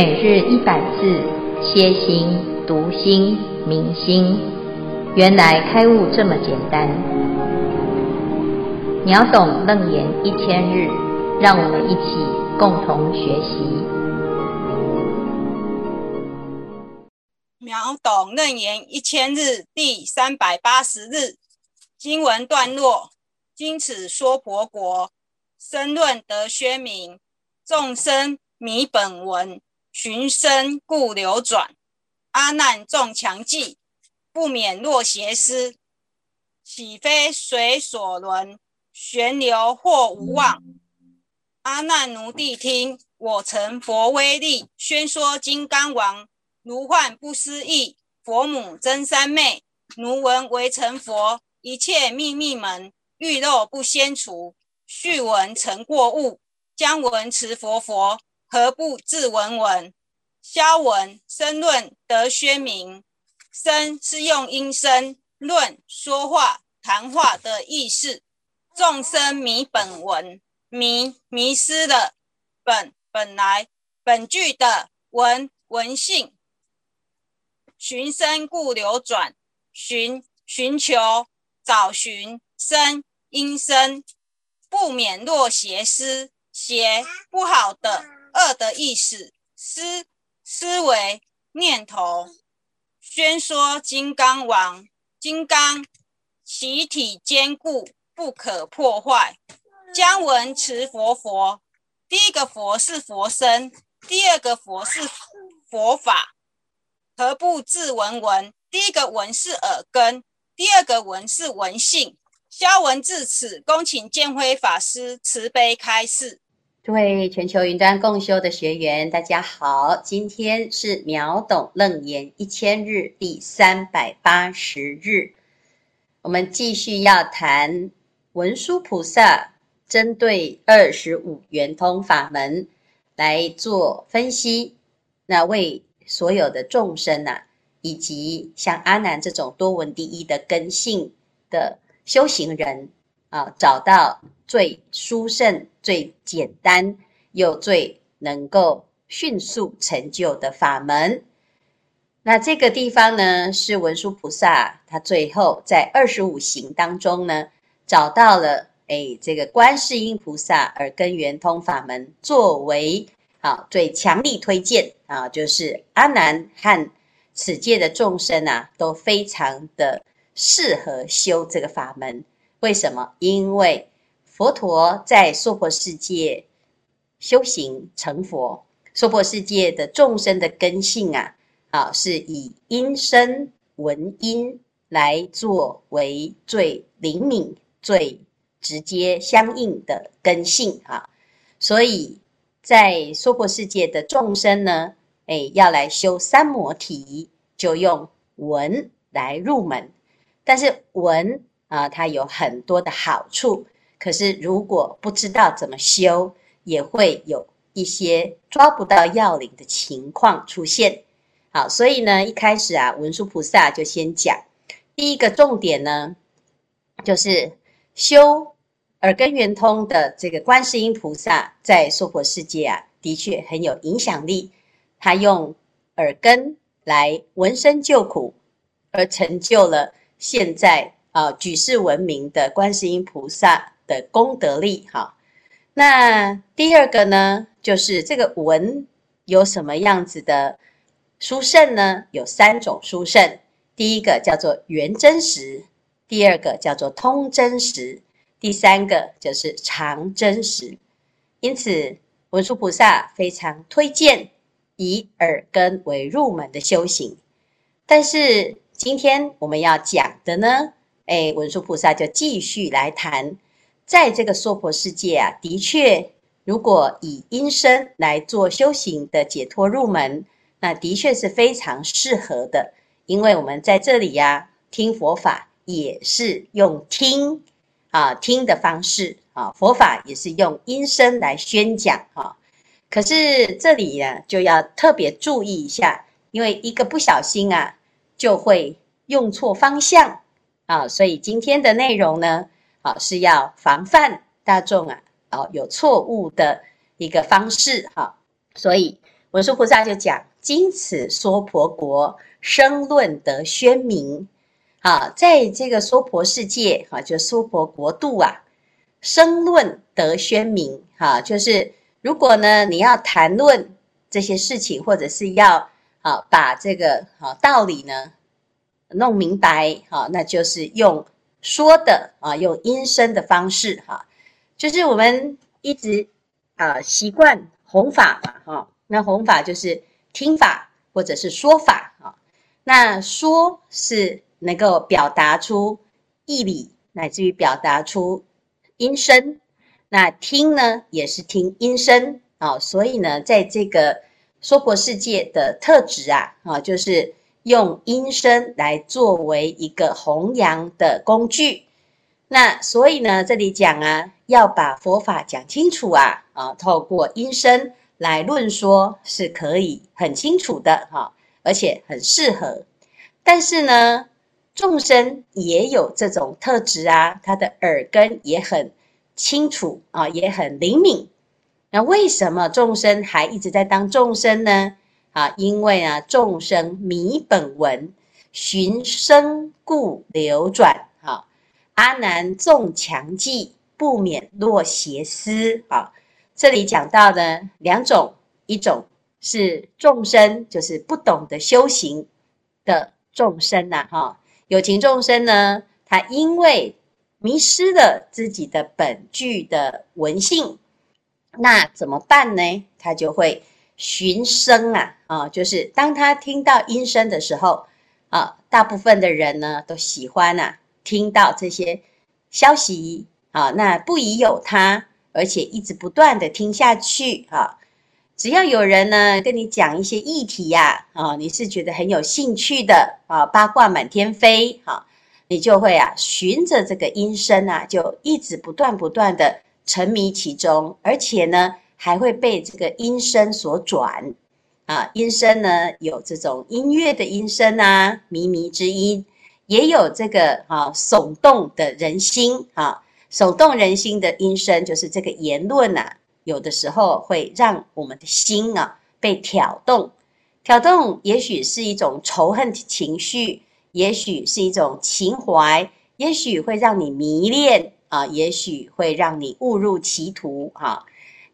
每日一百字，歇心、读心、明心，原来开悟这么简单。秒懂楞严一千日，让我们一起共同学习。秒懂楞严一千日第三百八十日经文段落：今此说婆国，生论得宣明，众生迷本文。寻声故流转，阿难众强记，不免落邪思。岂非随所轮，旋流或无望？阿难奴谛听，我乘佛威力，宣说金刚王，如幻不思议。佛母真三昧，奴闻为成佛，一切秘密门，欲漏不先除。续闻成过悟，将闻持佛佛。何不自闻闻？消闻声论得宣明。声是用音声，论说话谈话的意思。众生迷本文，迷迷失了本本来本具的文文性。寻声故流转，寻寻求找寻声音声，不免落邪思，邪不好的。恶的意思，思思维念头，宣说金刚王，金刚其体坚固，不可破坏。将闻持佛佛，第一个佛是佛身，第二个佛是佛法。何不自闻闻？第一个闻是耳根，第二个闻是闻性。消文至此，恭请见辉法师慈悲开示。各位全球云端共修的学员，大家好，今天是秒懂楞严一千日第三百八十日，我们继续要谈文殊菩萨针对二十五圆通法门来做分析，那为所有的众生呐、啊，以及像阿难这种多闻第一的根性的修行人啊，找到。最殊胜、最简单又最能够迅速成就的法门。那这个地方呢，是文殊菩萨他最后在二十五行当中呢，找到了哎，这个观世音菩萨耳根圆通法门作为啊最强力推荐啊，就是阿难和此界的众生啊，都非常的适合修这个法门。为什么？因为佛陀在娑婆世界修行成佛，娑婆世界的众生的根性啊，啊，是以音声闻音来作为最灵敏、最直接相应的根性啊，所以在娑婆世界的众生呢，哎，要来修三摩提，就用闻来入门，但是闻啊，它有很多的好处。可是，如果不知道怎么修，也会有一些抓不到要领的情况出现。好，所以呢，一开始啊，文殊菩萨就先讲第一个重点呢，就是修耳根圆通的这个观世音菩萨，在娑婆世界啊，的确很有影响力。他用耳根来闻声救苦，而成就了现在啊举世闻名的观世音菩萨。的功德力，哈。那第二个呢，就是这个文有什么样子的殊胜呢？有三种殊胜，第一个叫做圆真实，第二个叫做通真实，第三个就是常真实。因此，文殊菩萨非常推荐以耳根为入门的修行。但是今天我们要讲的呢，哎，文殊菩萨就继续来谈。在这个娑婆世界啊，的确，如果以音声来做修行的解脱入门，那的确是非常适合的。因为我们在这里呀、啊，听佛法也是用听啊听的方式啊，佛法也是用音声来宣讲啊。可是这里呢，就要特别注意一下，因为一个不小心啊，就会用错方向啊。所以今天的内容呢。是要防范大众啊，哦，有错误的一个方式哈，所以文殊菩萨就讲：今此娑婆国，生论得宣明。啊，在这个娑婆世界，哈，就娑婆国度啊，生论得宣明。哈，就是如果呢，你要谈论这些事情，或者是要啊，把这个啊道理呢弄明白，哈，那就是用说的啊，用音声的方式，哈，就是我们一直啊习惯弘法嘛，哈，那弘法就是听法或者是说法，啊，那说是。能够表达出义理，乃至于表达出音声，那听呢也是听音声啊。所以呢，在这个娑婆世界的特质啊，啊，就是用音声来作为一个弘扬的工具。那所以呢，这里讲啊，要把佛法讲清楚啊，啊，透过音声来论说是可以很清楚的哈，而且很适合。但是呢，众生也有这种特质啊，他的耳根也很清楚啊，也很灵敏。那为什么众生还一直在当众生呢？啊，因为啊，众生迷本闻，寻声故流转。哈，阿难纵强记，不免落邪思。啊，这里讲到的两种，一种是众生，就是不懂得修行的众生呐，哈。有情众生呢，他因为迷失了自己的本具的文性，那怎么办呢？他就会寻声啊，啊，就是当他听到音声的时候，啊，大部分的人呢都喜欢啊，听到这些消息啊，那不疑有他，而且一直不断的听下去啊。只要有人呢跟你讲一些议题呀，啊，你是觉得很有兴趣的啊，八卦满天飞，哈，你就会啊循着这个音声啊，就一直不断不断的沉迷其中，而且呢还会被这个音声所转，啊，音声呢有这种音乐的音声啊，靡靡之音，也有这个啊耸动的人心啊，耸动人心的音声就是这个言论呐。有的时候会让我们的心啊被挑动，挑动也许是一种仇恨情绪，也许是一种情怀，也许会让你迷恋啊，也许会让你误入歧途哈。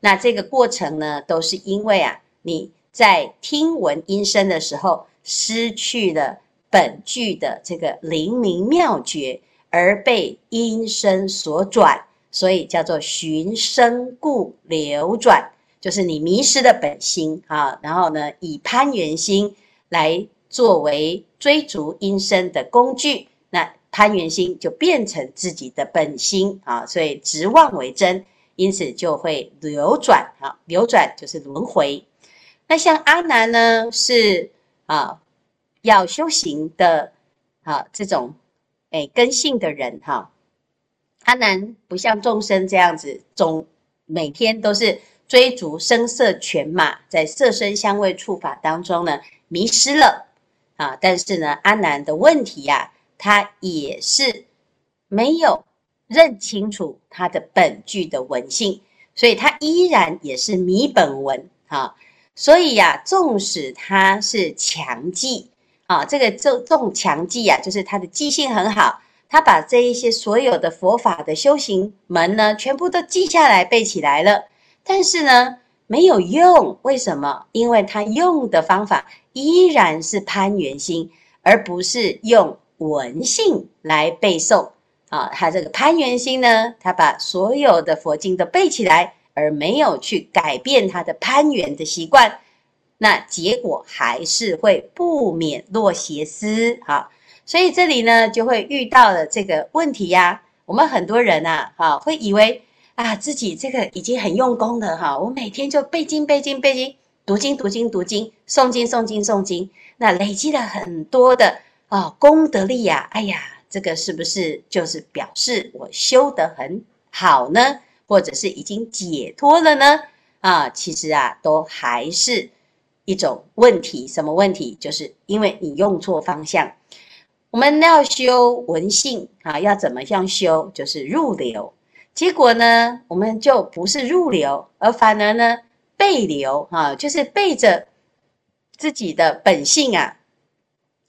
那这个过程呢，都是因为啊你在听闻音声的时候失去了本具的这个灵明妙觉，而被音声所转。所以叫做寻声故流转，就是你迷失的本心啊。然后呢，以攀缘心来作为追逐音声的工具，那攀缘心就变成自己的本心啊。所以执妄为真，因此就会流转啊。流转就是轮回。那像阿难呢，是啊要修行的啊这种诶根性的人哈。阿难不像众生这样子，总每天都是追逐声色犬马，在色声香味触法当中呢迷失了啊。但是呢，阿难的问题呀、啊，他也是没有认清楚他的本具的文性，所以他依然也是迷本文啊。所以呀、纵使他是强记啊，这个纵纵强记啊，就是他的记性很好。他把这一些所有的佛法的修行门呢，全部都记下来背起来了，但是呢，没有用。为什么？因为他用的方法依然是攀缘心，而不是用文性来背诵啊。他这个攀缘心呢，他把所有的佛经都背起来，而没有去改变他的攀缘的习惯，那结果还是会不免落邪思啊。所以这里呢，就会遇到了这个问题呀、我们很多人呐，哈，会以为啊，自己这个已经很用功了哈。我每天就背经背经背经，读经读经读经，诵经诵经诵经，那累积了很多的啊功德力呀。哎呀，这个是不是就是表示我修得很好呢？或者是已经解脱了呢？啊，其实啊，都还是一种问题。什么问题？就是因为你用错方向。我们要修文性啊，要怎么样修？就是入流。结果呢，我们就不是入流，而反而呢背流啊，就是背着自己的本性啊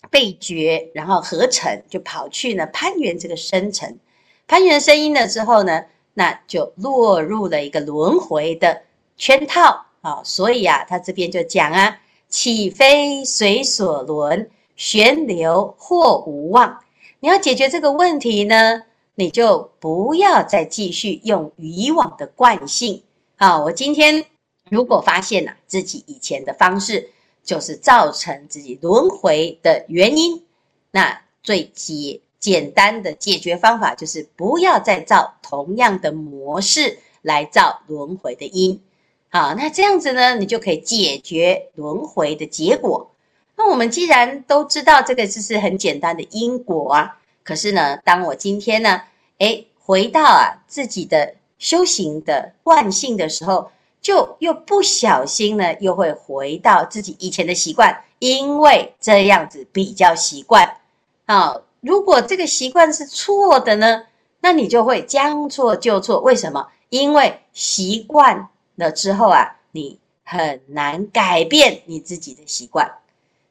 被觉，然后合成，就跑去呢攀援这个声尘，攀援声音了之后呢，那就落入了一个轮回的圈套啊。所以啊，他这边就讲啊，岂非随所轮，旋流或无望。你要解决这个问题呢，你就不要再继续用以往的惯性啊。我今天如果发现了自己以前的方式，就是造成自己轮回的原因，那最简简单的解决方法就是不要再造同样的模式来造轮回的因。好，那这样子呢，你就可以解决轮回的结果。那我们既然都知道这个就是很简单的因果啊，可是呢，当我今天呢，诶，回到啊自己的修行的惯性的时候。就又不小心呢，又会回到自己以前的习惯，因为这样子比较习惯。啊，如果这个习惯是错的呢，那你就会将错就错。为什么？因为习惯了之后啊，你很难改变你自己的习惯。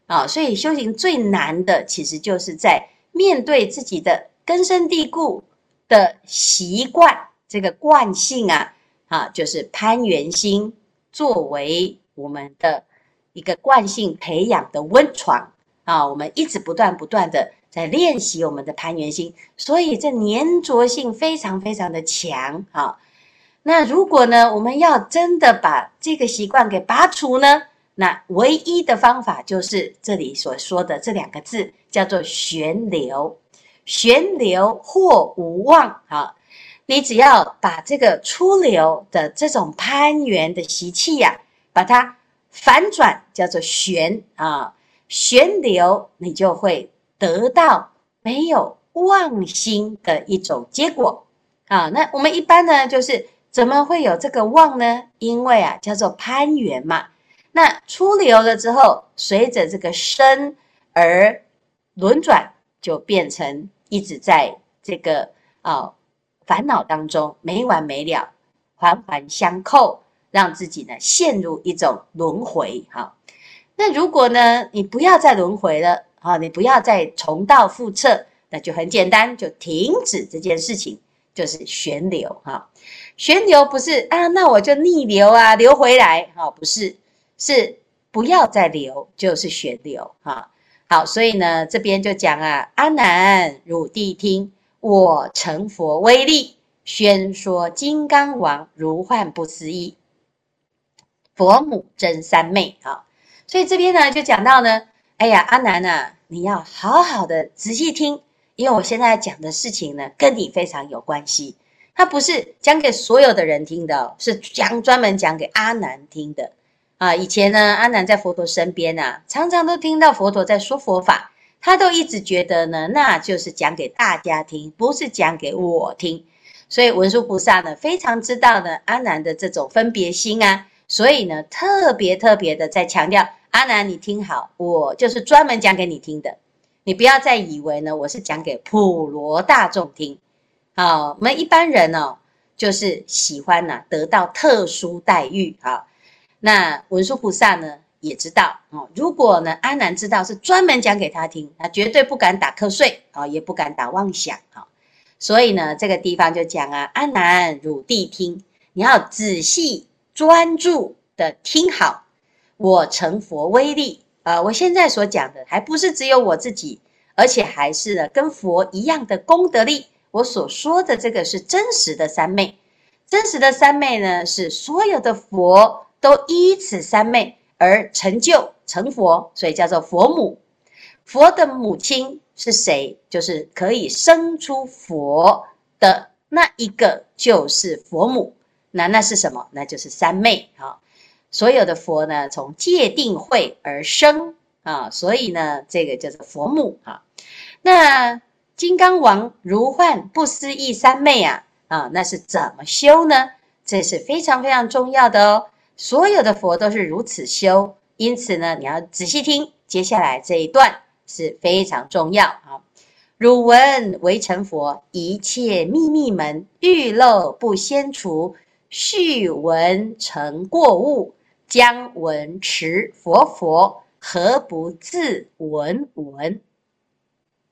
啊，所以修行最难的，其实就是在面对自己的根深蒂固的习惯，这个惯性啊。啊，就是攀援心作为我们的一个惯性培养的温床啊，我们一直不断不断的在练习我们的攀援心，所以这粘着性非常非常的强啊。那如果呢，我们要真的把这个习惯给拔除呢，那唯一的方法就是这里所说的这两个字，叫做悬流，悬流或无望啊。你只要把这个出流的这种攀缘的习气呀、啊，把它反转，叫做旋啊，旋流，你就会得到没有妄心的一种结果啊。那我们一般呢，就是怎么会有这个妄呢？因为啊，叫做攀缘嘛。那出流了之后，随着这个身而轮转，就变成一直在这个啊。烦恼当中没完没了，环环相扣，让自己呢陷入一种轮回。哈，那如果呢你不要再轮回了，啊，你不要再重蹈覆辙，那就很简单，就停止这件事情，就是旋流。哈，旋流不是啊，那我就逆流啊，流回来。哈，不是，是不要再流，就是旋流。哈，好，所以呢这边就讲啊，阿难，汝谛听。我成佛威力，宣说金刚王如幻不思议，佛母真三昧啊！所以这边呢就讲到呢，哎呀，阿难啊，你要好好的仔细听，因为我现在讲的事情呢跟你非常有关系。它不是讲给所有的人听的，是讲专门讲给阿难听的啊。以前呢，阿难在佛陀身边啊，常常都听到佛陀在说佛法。他都一直觉得呢，那就是讲给大家听，不是讲给我听。所以文殊菩萨呢，非常知道呢阿难的这种分别心啊，所以呢，特别特别的在强调阿难，你听好，我就是专门讲给你听的，你不要再以为呢我是讲给普罗大众听。好，我们一般人哦，就是喜欢呢得到特殊待遇啊。那文殊菩萨呢？也知道哦，如果呢，阿南知道是专门讲给他听，他绝对不敢打瞌睡啊，也不敢打妄想啊。所以呢，这个地方就讲啊，阿南，汝谛听，你要仔细专注的听好。我成佛威力啊，我现在所讲的还不是只有我自己，而且还是呢跟佛一样的功德力。我所说的这个是真实的三昧，真实的三昧呢，是所有的佛都依此三昧。而成就成佛，所以叫做佛母。佛的母亲是谁？就是可以生出佛的那一个，就是佛母。那那是什么？那就是三昧啊！所有的佛呢，从界定慧而生啊，所以呢，这个叫做佛母啊。那金刚王如幻不思议三昧啊啊，那是怎么修呢？这是非常非常重要的哦。所有的佛都是如此修，因此呢，你要仔细听，接下来这一段是非常重要啊。汝闻为成佛，一切秘密门，欲漏不先除，续闻成过误，将闻持佛佛，何不自闻闻？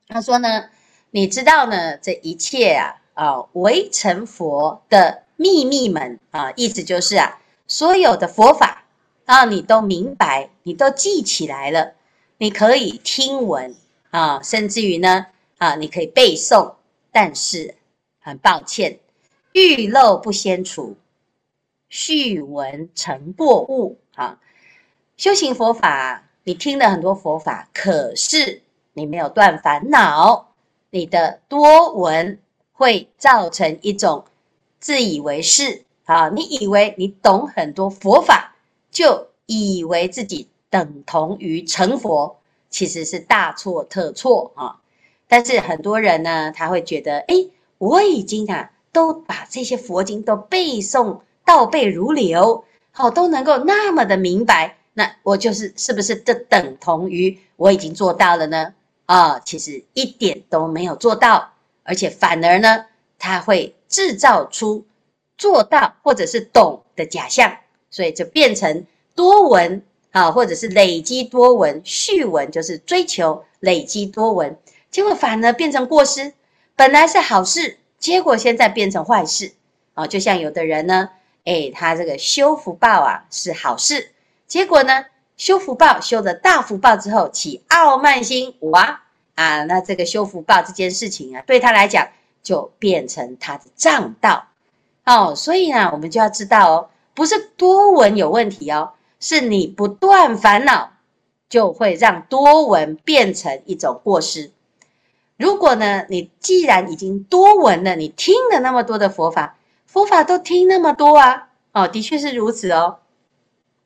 他说呢，你知道呢，这一切啊，啊，为成佛的秘密门啊，意思就是啊，所有的佛法啊，你都明白，你都记起来了，你可以听闻啊，甚至于呢，啊，你可以背诵，但是很抱歉，欲漏不先除，续闻成过误啊。修行佛法，你听了很多佛法，可是你没有断烦恼，你的多闻会造成一种自以为是啊！你以为你懂很多佛法，就以为自己等同于成佛，其实是大错特错啊！但是很多人呢，他会觉得，哎，我已经啊都把这些佛经都背诵倒背如流，好，都能够那么的明白。那我就是是不是这等同于我已经做到了呢？啊，其实一点都没有做到，而且反而呢，它会制造出做到或者是懂的假象，所以就变成多闻啊，或者是累积多闻，续闻就是追求累积多闻，结果反而变成过失，本来是好事，结果现在变成坏事啊，就像有的人呢，哎，他这个修福报啊是好事。结果呢，修福报修的大福报之后，起傲慢心，哇啊，那这个修福报这件事情啊，对他来讲就变成他的障道哦。所以呢，我们就要知道哦，不是多闻有问题哦，是你不断烦恼，就会让多闻变成一种过失。如果呢，你既然已经多闻了，你听了那么多的佛法，佛法都听那么多啊，哦，的确是如此哦。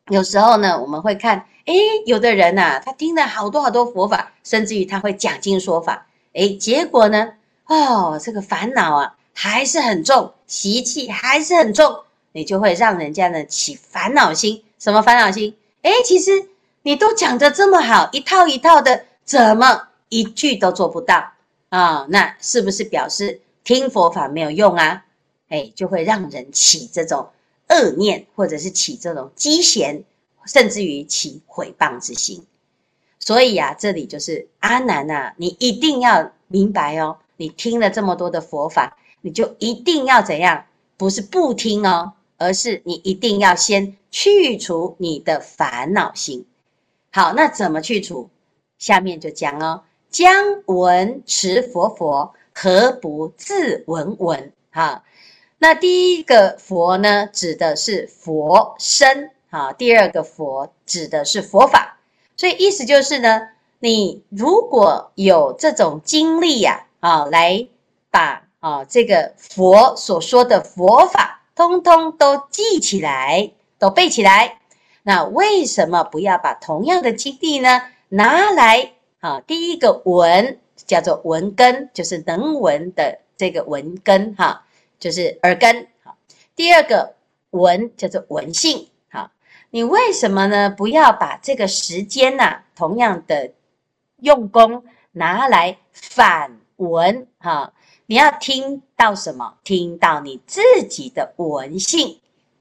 有时候呢，我们会看，诶，有的人呐，他听了好多好多佛法，甚至于他会讲经说法，诶，结果呢，哦，这个烦恼啊还是很重，习气还是很重，你就会让人家呢起烦恼心。什么烦恼心？诶，其实你都讲得这么好，一套一套的，怎么一句都做不到啊？那是不是表示听佛法没有用啊？诶，就会让人起这种。恶念，或者是起这种讥嫌，甚至于起毁谤之心。所以啊，这里就是阿难啊，你一定要明白哦。你听了这么多的佛法，你就一定要怎样？不是不听哦，而是你一定要先去除你的烦恼心。好，那怎么去除？下面就讲哦，将闻持佛佛，何不自闻闻？哈。那第一个佛呢，指的是佛身啊；第二个佛指的是佛法。所以意思就是呢，你如果有这种经历呀，啊，来把啊这个佛所说的佛法，通通都记起来，都背起来。那为什么不要把同样的经历呢，拿来啊？第一个闻叫做闻根，就是能闻的这个闻根哈。就是耳根，好。第二个闻叫做闻性，哈。你为什么呢？不要把这个时间呐、同样的用功拿来反闻，哈。你要听到什么？听到你自己的闻性，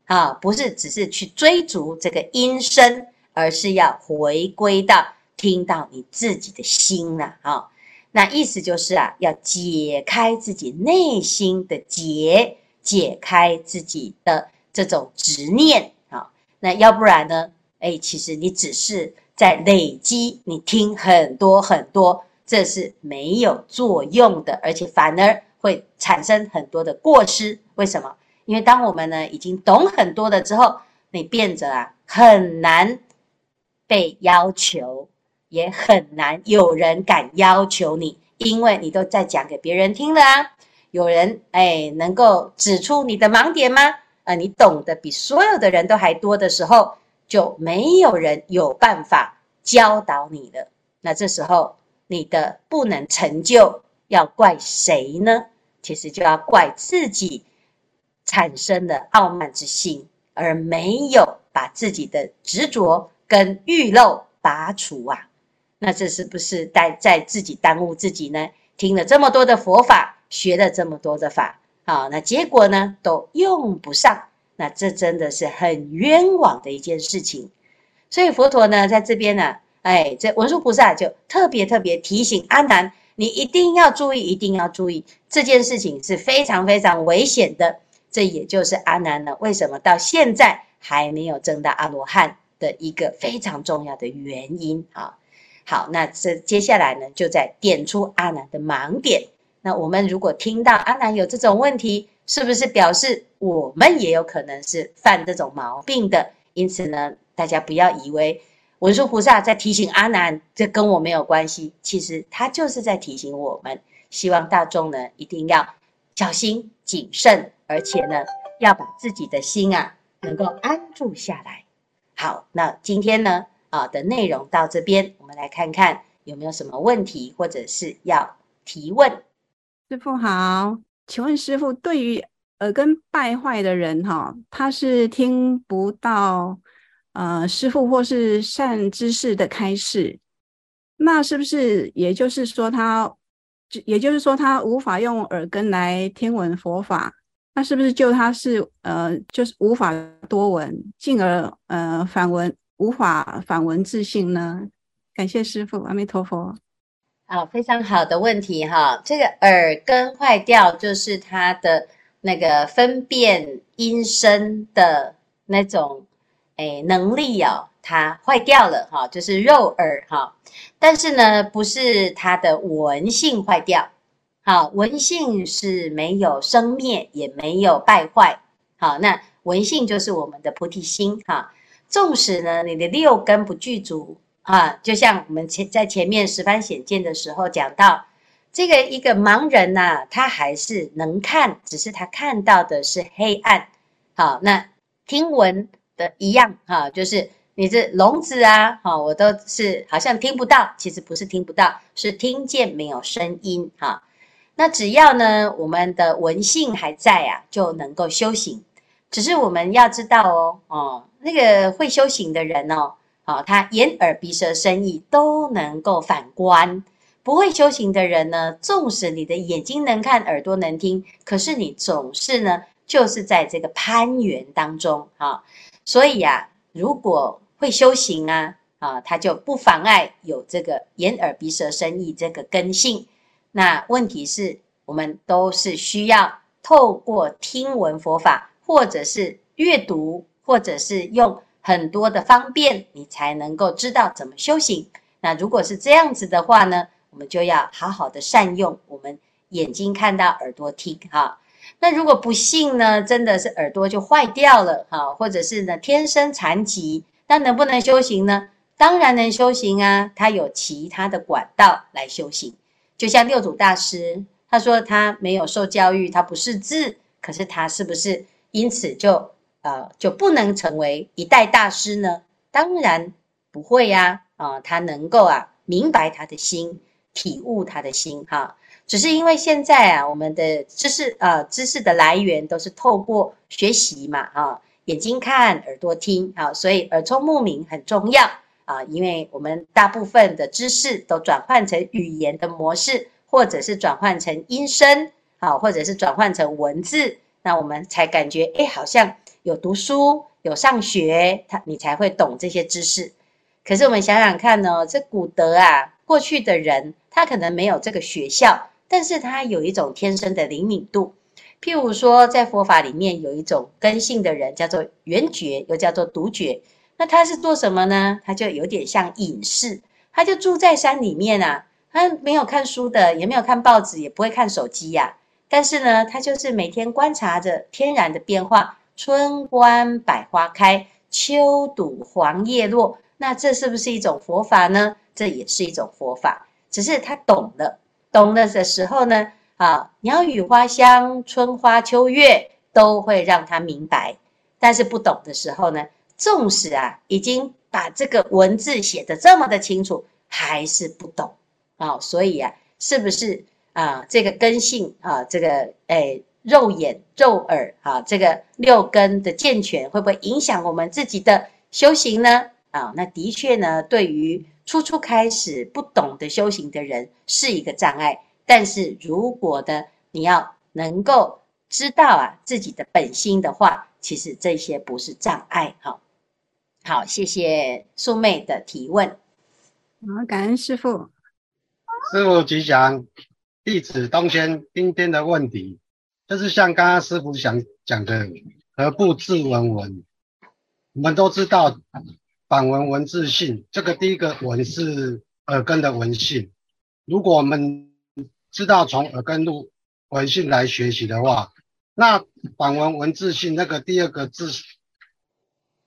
啊，不是只是去追逐这个音声，而是要回归到听到你自己的心了，啊。那意思就是啊，要解开自己内心的结，解开自己的这种执念啊。那要不然呢？哎，其实你只是在累积，你听很多很多，这是没有作用的，而且反而会产生很多的过失。为什么？因为当我们呢已经懂很多了之后，你变着啊很难被要求。也很难有人敢要求你，因为你都在讲给别人听了啊。有人哎，能够指出你的盲点吗？啊，你懂得比所有的人都还多的时候，就没有人有办法教导你了。那这时候你的不能成就，要怪谁呢？其实就要怪自己产生的傲慢之心，而没有把自己的执着跟欲漏拔除啊。那这是不是在在自己耽误自己呢？听了这么多的佛法，学了这么多的法，啊，那结果呢都用不上，那这真的是很冤枉的一件事情。所以佛陀呢在这边呢，哎，这文殊菩萨就特别特别提醒阿难，你一定要注意，一定要注意这件事情是非常非常危险的。这也就是阿难呢，为什么到现在还没有证到阿罗汉的一个非常重要的原因啊。好，那这接下来呢，就在点出阿难的盲点。那我们如果听到阿难有这种问题，是不是表示我们也有可能是犯这种毛病的？因此呢，大家不要以为。文殊菩萨在提醒阿难，这跟我没有关系。其实他就是在提醒我们，希望大众呢一定要小心谨慎，而且呢要把自己的心啊能够安住下来。好，那今天呢啊的内容到这边，我们来看看有没有什么问题，或者是要提问。师父好，请问师父，对于耳根败坏的人哈，他是听不到。呃，师父或是善知识的开示，那是不是也就是说他，也就是说他无法用耳根来听闻佛法？那是不是就他是呃，就是无法多闻，进而呃反闻无法反闻自性呢？感谢师父，阿弥陀佛。好，非常好的问题哈。这个耳根坏掉，就是他的那个分辨音声的那种。哎，能力哦，它坏掉了哈，就是肉耳哈。但是呢，不是它的闻性坏掉，好，闻性是没有生灭，也没有败坏。好，那闻性就是我们的菩提心哈。纵使呢，你的六根不具足啊，就像我们前在前面十番显见的时候讲到，这个一个盲人呐，他还是能看，只是他看到的是黑暗。好，那听闻。的一样哈，就是你这聋子啊，哈，我都是好像听不到，其实不是听不到，是听见没有声音哈。那只要呢，我们的闻性还在啊，就能够修行。只是我们要知道哦，哦，那个会修行的人哦，好，他眼耳鼻舌身意都能够反观。不会修行的人呢，纵使你的眼睛能看，耳朵能听，可是你总是呢，就是在这个攀缘当中哈。所以呀、如果会修行啊，啊，他就不妨碍有这个眼耳鼻舌身意这个根性。那问题是，我们都是需要透过听闻佛法，或者是阅读，或者是用很多的方便，你才能够知道怎么修行。那如果是这样子的话呢，我们就要好好的善用我们眼睛看到，耳朵听，哈。那如果不幸呢，真的是耳朵就坏掉了哈，或者是呢天生残疾，那能不能修行呢？当然能修行啊，他有其他的管道来修行。就像六祖大师，他说他没有受教育，他不识字，可是他是不是因此就呃就不能成为一代大师呢？当然不会呀，啊，他能够啊明白他的心，体悟他的心哈。只是因为现在啊，我们的知识啊，知识的来源都是透过学习嘛，啊，眼睛看，耳朵听，啊，所以耳聪目明很重要啊，因为我们大部分的知识都转换成语言的模式，或者是转换成音声，啊，或者是转换成文字，那我们才感觉，哎，好像有读书，有上学，他你才会懂这些知识。可是我们想想看呢，这古德啊，过去的人他可能没有这个学校。但是他有一种天生的灵敏度，譬如说，在佛法里面有一种根性的人，叫做圆觉，又叫做独觉。那他是做什么呢？他就有点像隐士，他就住在山里面啊，他没有看书的，也没有看报纸，也不会看手机呀。但是呢，他就是每天观察着天然的变化，春观百花开，秋睹黄叶落。那这是不是一种佛法呢？这也是一种佛法，只是他懂了。懂了的时候呢，啊，鸟语花香，春花秋月都会让他明白。但是不懂的时候呢，纵使啊已经把这个文字写得这么的清楚，还是不懂啊。所以啊，是不是啊这个根性啊，这个诶肉眼肉耳啊，这个六根的健全，会不会影响我们自己的修行呢？啊，那的确呢，对于。初初开始不懂得修行的人是一个障碍，但是如果的，你要能够知道啊自己的本心的话，其实这些不是障碍哈。好，谢谢素妹的提问。好，感恩师傅。师傅吉祥，弟子东轩。今天的问题就是像刚刚师傅想讲的，何不自文文？我们都知道反文文字性，这个第一个文是耳根的文性。如果我们知道从耳根入文性来学习的话，那反文文字性那个第二个字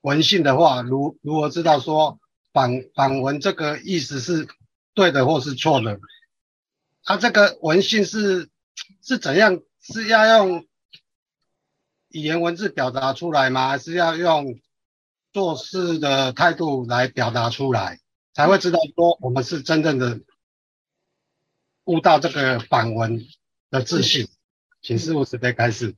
文性的话，如如何知道说反反文这个意思是对的或是错的？它这个文性是是怎样？是要用语言文字表达出来吗？还是要用？做事的态度来表达出来，才会知道说我们是真正的悟到这个反文的自信。请师父慈悲开示。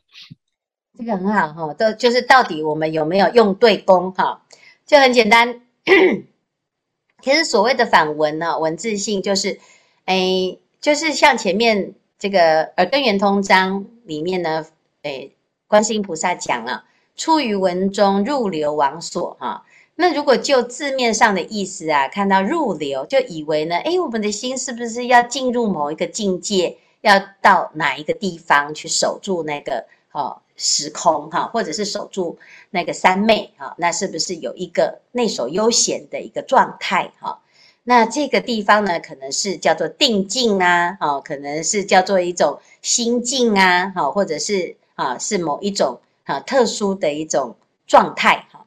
这个很好哈，都就是到底我们有没有用对功哈？就很简单。其实所谓的反文呢，文字性就是，哎，就是像前面这个耳根圆通章里面呢，哎，观世音菩萨讲了。出于文中，入流往所哈。那如果就字面上的意思啊，看到入流，就以为呢，诶，我们的心是不是要进入某一个境界，要到哪一个地方去守住那个哦时空哈，或者是守住那个三昧哈？那是不是有一个内守悠闲的一个状态哈？那这个地方呢，可能是叫做定境啊，哦，可能是叫做一种心境啊，哦，或者是啊，是某一种。啊，特殊的一种状态哈，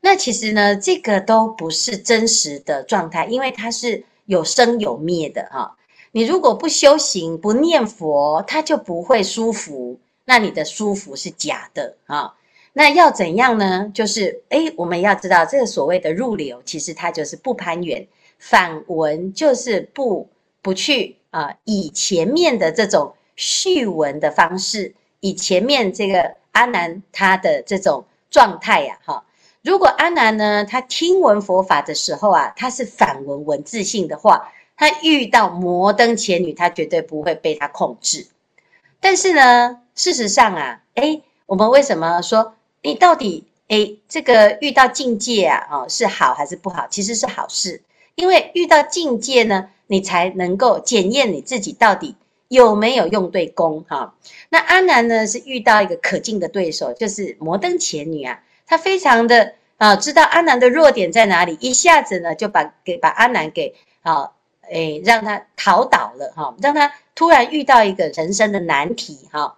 那其实呢，这个都不是真实的状态，因为它是有生有灭的哈。你如果不修行、不念佛，它就不会舒服，那你的舒服是假的啊。那要怎样呢？就是诶，我们要知道这个所谓的入流，其实它就是不攀缘，反闻就是不不去啊，以前面的这种续闻的方式，以前面这个。阿难他的这种状态呀，哈，如果阿难呢，他听闻佛法的时候啊，他是反闻文字性的话，他遇到摩登伽女，他绝对不会被他控制。但是呢，事实上啊，诶，我们为什么说你到底诶，这个遇到境界啊，哦，是好还是不好？其实是好事，因为遇到境界呢，你才能够检验你自己到底。有没有用对功哈？那阿南呢，是遇到一个可敬的对手，就是摩登前女啊。她非常的啊，知道阿南的弱点在哪里，一下子呢就把给把阿南给啊，诶，让他逃倒了哈，让他突然遇到一个人生的难题哈。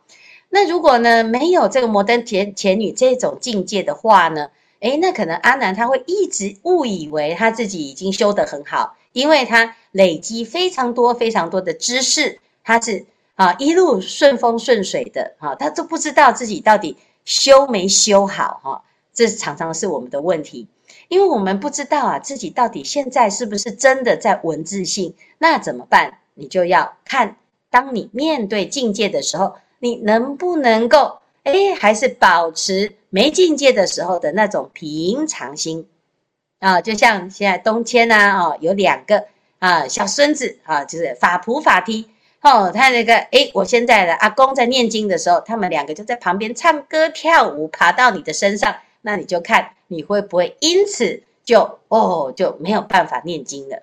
那如果呢没有这个摩登前前女这种境界的话呢，诶，那可能阿南他会一直误以为他自己已经修得很好，因为他累积非常多非常多的知识。他是啊，一路顺风顺水的哈，他都不知道自己到底修没修好哈，这常常是我们的问题，因为我们不知道啊，自己到底现在是不是真的在文字性？那怎么办？你就要看，当你面对境界的时候，你能不能够哎，还是保持没境界的时候的那种平常心啊？就像现在东迁啊，哦，有两个啊小孙子啊，就是法菩法梯。哦，他那个，诶，我现在的阿公在念经的时候，他们两个就在旁边唱歌跳舞，爬到你的身上，那你就看你会不会因此就哦就没有办法念经了。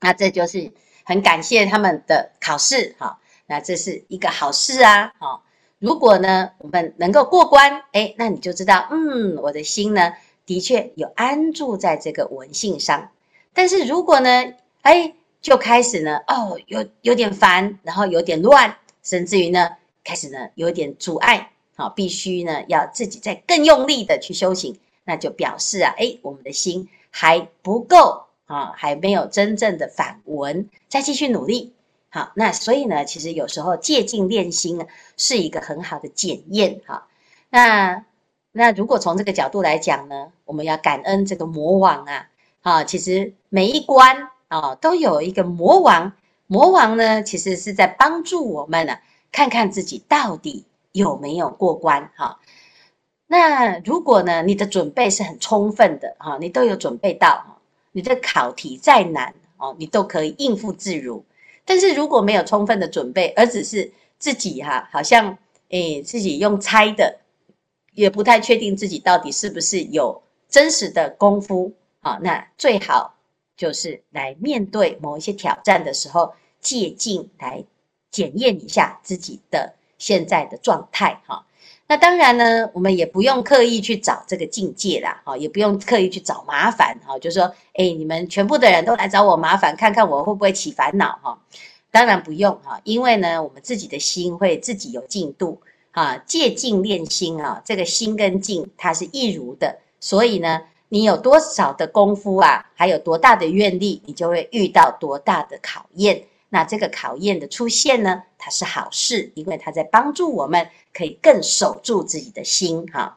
那这就是很感谢他们的考试，哈，那这是一个好事啊，哈。如果呢我们能够过关，诶，那你就知道，嗯，我的心呢的确有安住在这个文性上。但是如果呢，诶。就开始呢，哦，有有点烦，然后有点乱，甚至于呢，开始呢有点阻碍，好，必须呢要自己再更用力的去修行，那就表示啊，诶，我们的心还不够啊，还没有真正的反闻，再继续努力，好，那所以呢，其实有时候借镜练心呢是一个很好的检验，哈，那那如果从这个角度来讲呢，我们要感恩这个魔王啊，啊，其实每一关。哦，都有一个魔王，魔王呢，其实是在帮助我们呢、啊，看看自己到底有没有过关哈、那如果呢，你的准备是很充分的哈、你都有准备到，你的考题再难哦，你都可以应付自如。但是如果没有充分的准备，而只是自己哈、好像诶自己用猜的，也不太确定自己到底是不是有真实的功夫啊、那最好。就是来面对某一些挑战的时候，借镜来检验一下自己的现在的状态哈。那当然呢，我们也不用刻意去找这个境界啦，哈，也不用刻意去找麻烦哈。就是说，哎，你们全部的人都来找我麻烦，看看我会不会起烦恼哈。当然不用哈，因为呢，我们自己的心会自己有进度啊。借镜练心啊，这个心跟境它是一如的，所以呢。你有多少的功夫啊，还有多大的愿力，你就会遇到多大的考验。那这个考验的出现呢，它是好事，因为它在帮助我们可以更守住自己的心哈。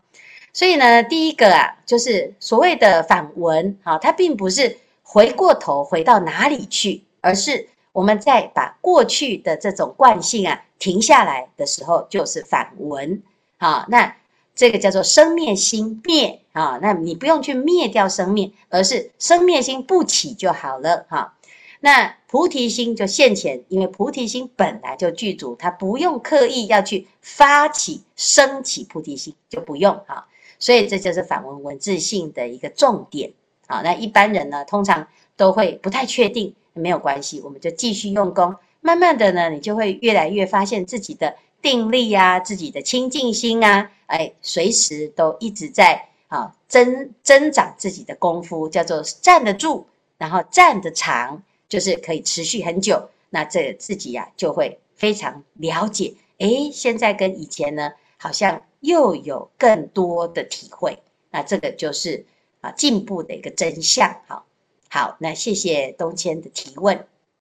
所以呢，第一个啊，就是所谓的反闻哈，它并不是回过头回到哪里去，而是我们在把过去的这种惯性啊停下来的时候，就是反闻好，那。这个叫做生灭心灭啊，那你不用去灭掉生灭，而是生灭心不起就好了哈。那菩提心就现前，因为菩提心本来就具足，它不用刻意要去发起升起菩提心，就不用哈。所以这就是反闻闻自性的一个重点啊。那一般人呢，通常都会不太确定，没有关系，我们就继续用功，慢慢的呢，你就会越来越发现自己的。定力呀、啊，自己的清净心啊，哎，随时都一直在啊增增长自己的功夫，叫做站得住，然后站得长，就是可以持续很久。那这自己呀、啊、就会非常了解，哎，现在跟以前呢，好像又有更多的体会。那这个就是啊进步的一个真相。好，好，那谢谢东千的提问。